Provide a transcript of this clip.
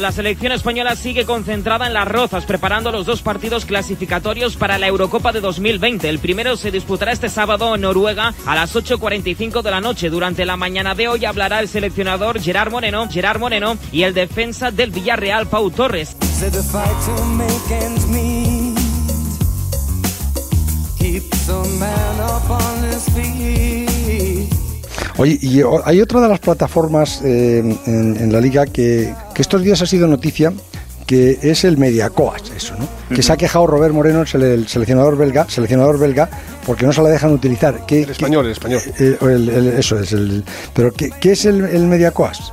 La selección española sigue concentrada en las rozas, preparando los dos partidos clasificatorios para la Eurocopa de 2020. El primero se disputará este sábado en Noruega a las 8.45 de la noche. Durante la mañana de hoy hablará el seleccionador Gerard Moreno, Gerard Moreno y el defensa del Villarreal, Pau Torres. Oye, y hay otra de las plataformas eh, en, en la liga que, que estos días ha sido noticia, que es el Mediacoas, eso, ¿no? Que se ha quejado Robert Moreno, el, sele- el seleccionador belga, seleccionador belga, porque no se la dejan utilizar. ¿Qué, El español, el español. eh, el- el- eso es el. Pero ¿qué, qué es el, el Mediacoas?